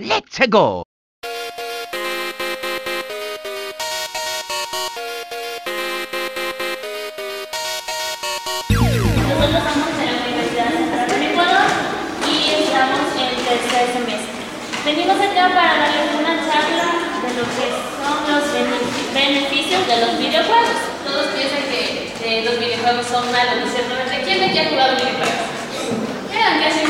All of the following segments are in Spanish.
Let's go! Nosotros estamos en la Universidad y estamos en tercer semestre. Venimos acá para darles una charla de lo que son los beneficios de los videojuegos. Todos piensan que eh, los videojuegos son malos, ¿no es cierto? ¿Quién aquí ha jugado videojuegos? Vean, casi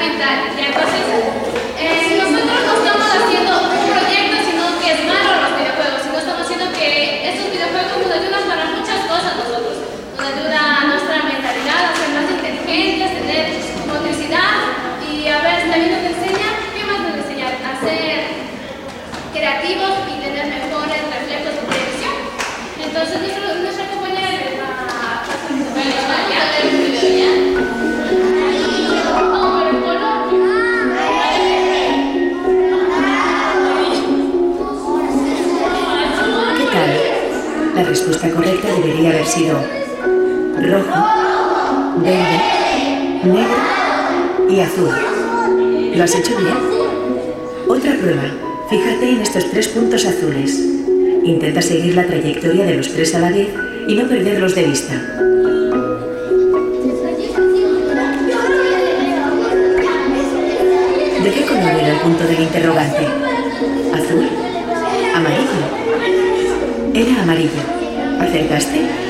mentalidade, que é vocês La respuesta correcta debería haber sido rojo, verde, negro y azul. ¿Lo has hecho bien? Otra prueba. Fíjate en estos tres puntos azules. Intenta seguir la trayectoria de los tres a la vez y no perderlos de vista. ¿De qué color era el punto del interrogante? ¿Azul? ¿Amarillo? Era amarillo. ¿Acertaste?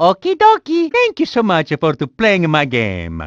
Okie dokie. Thank you so much for playing my game.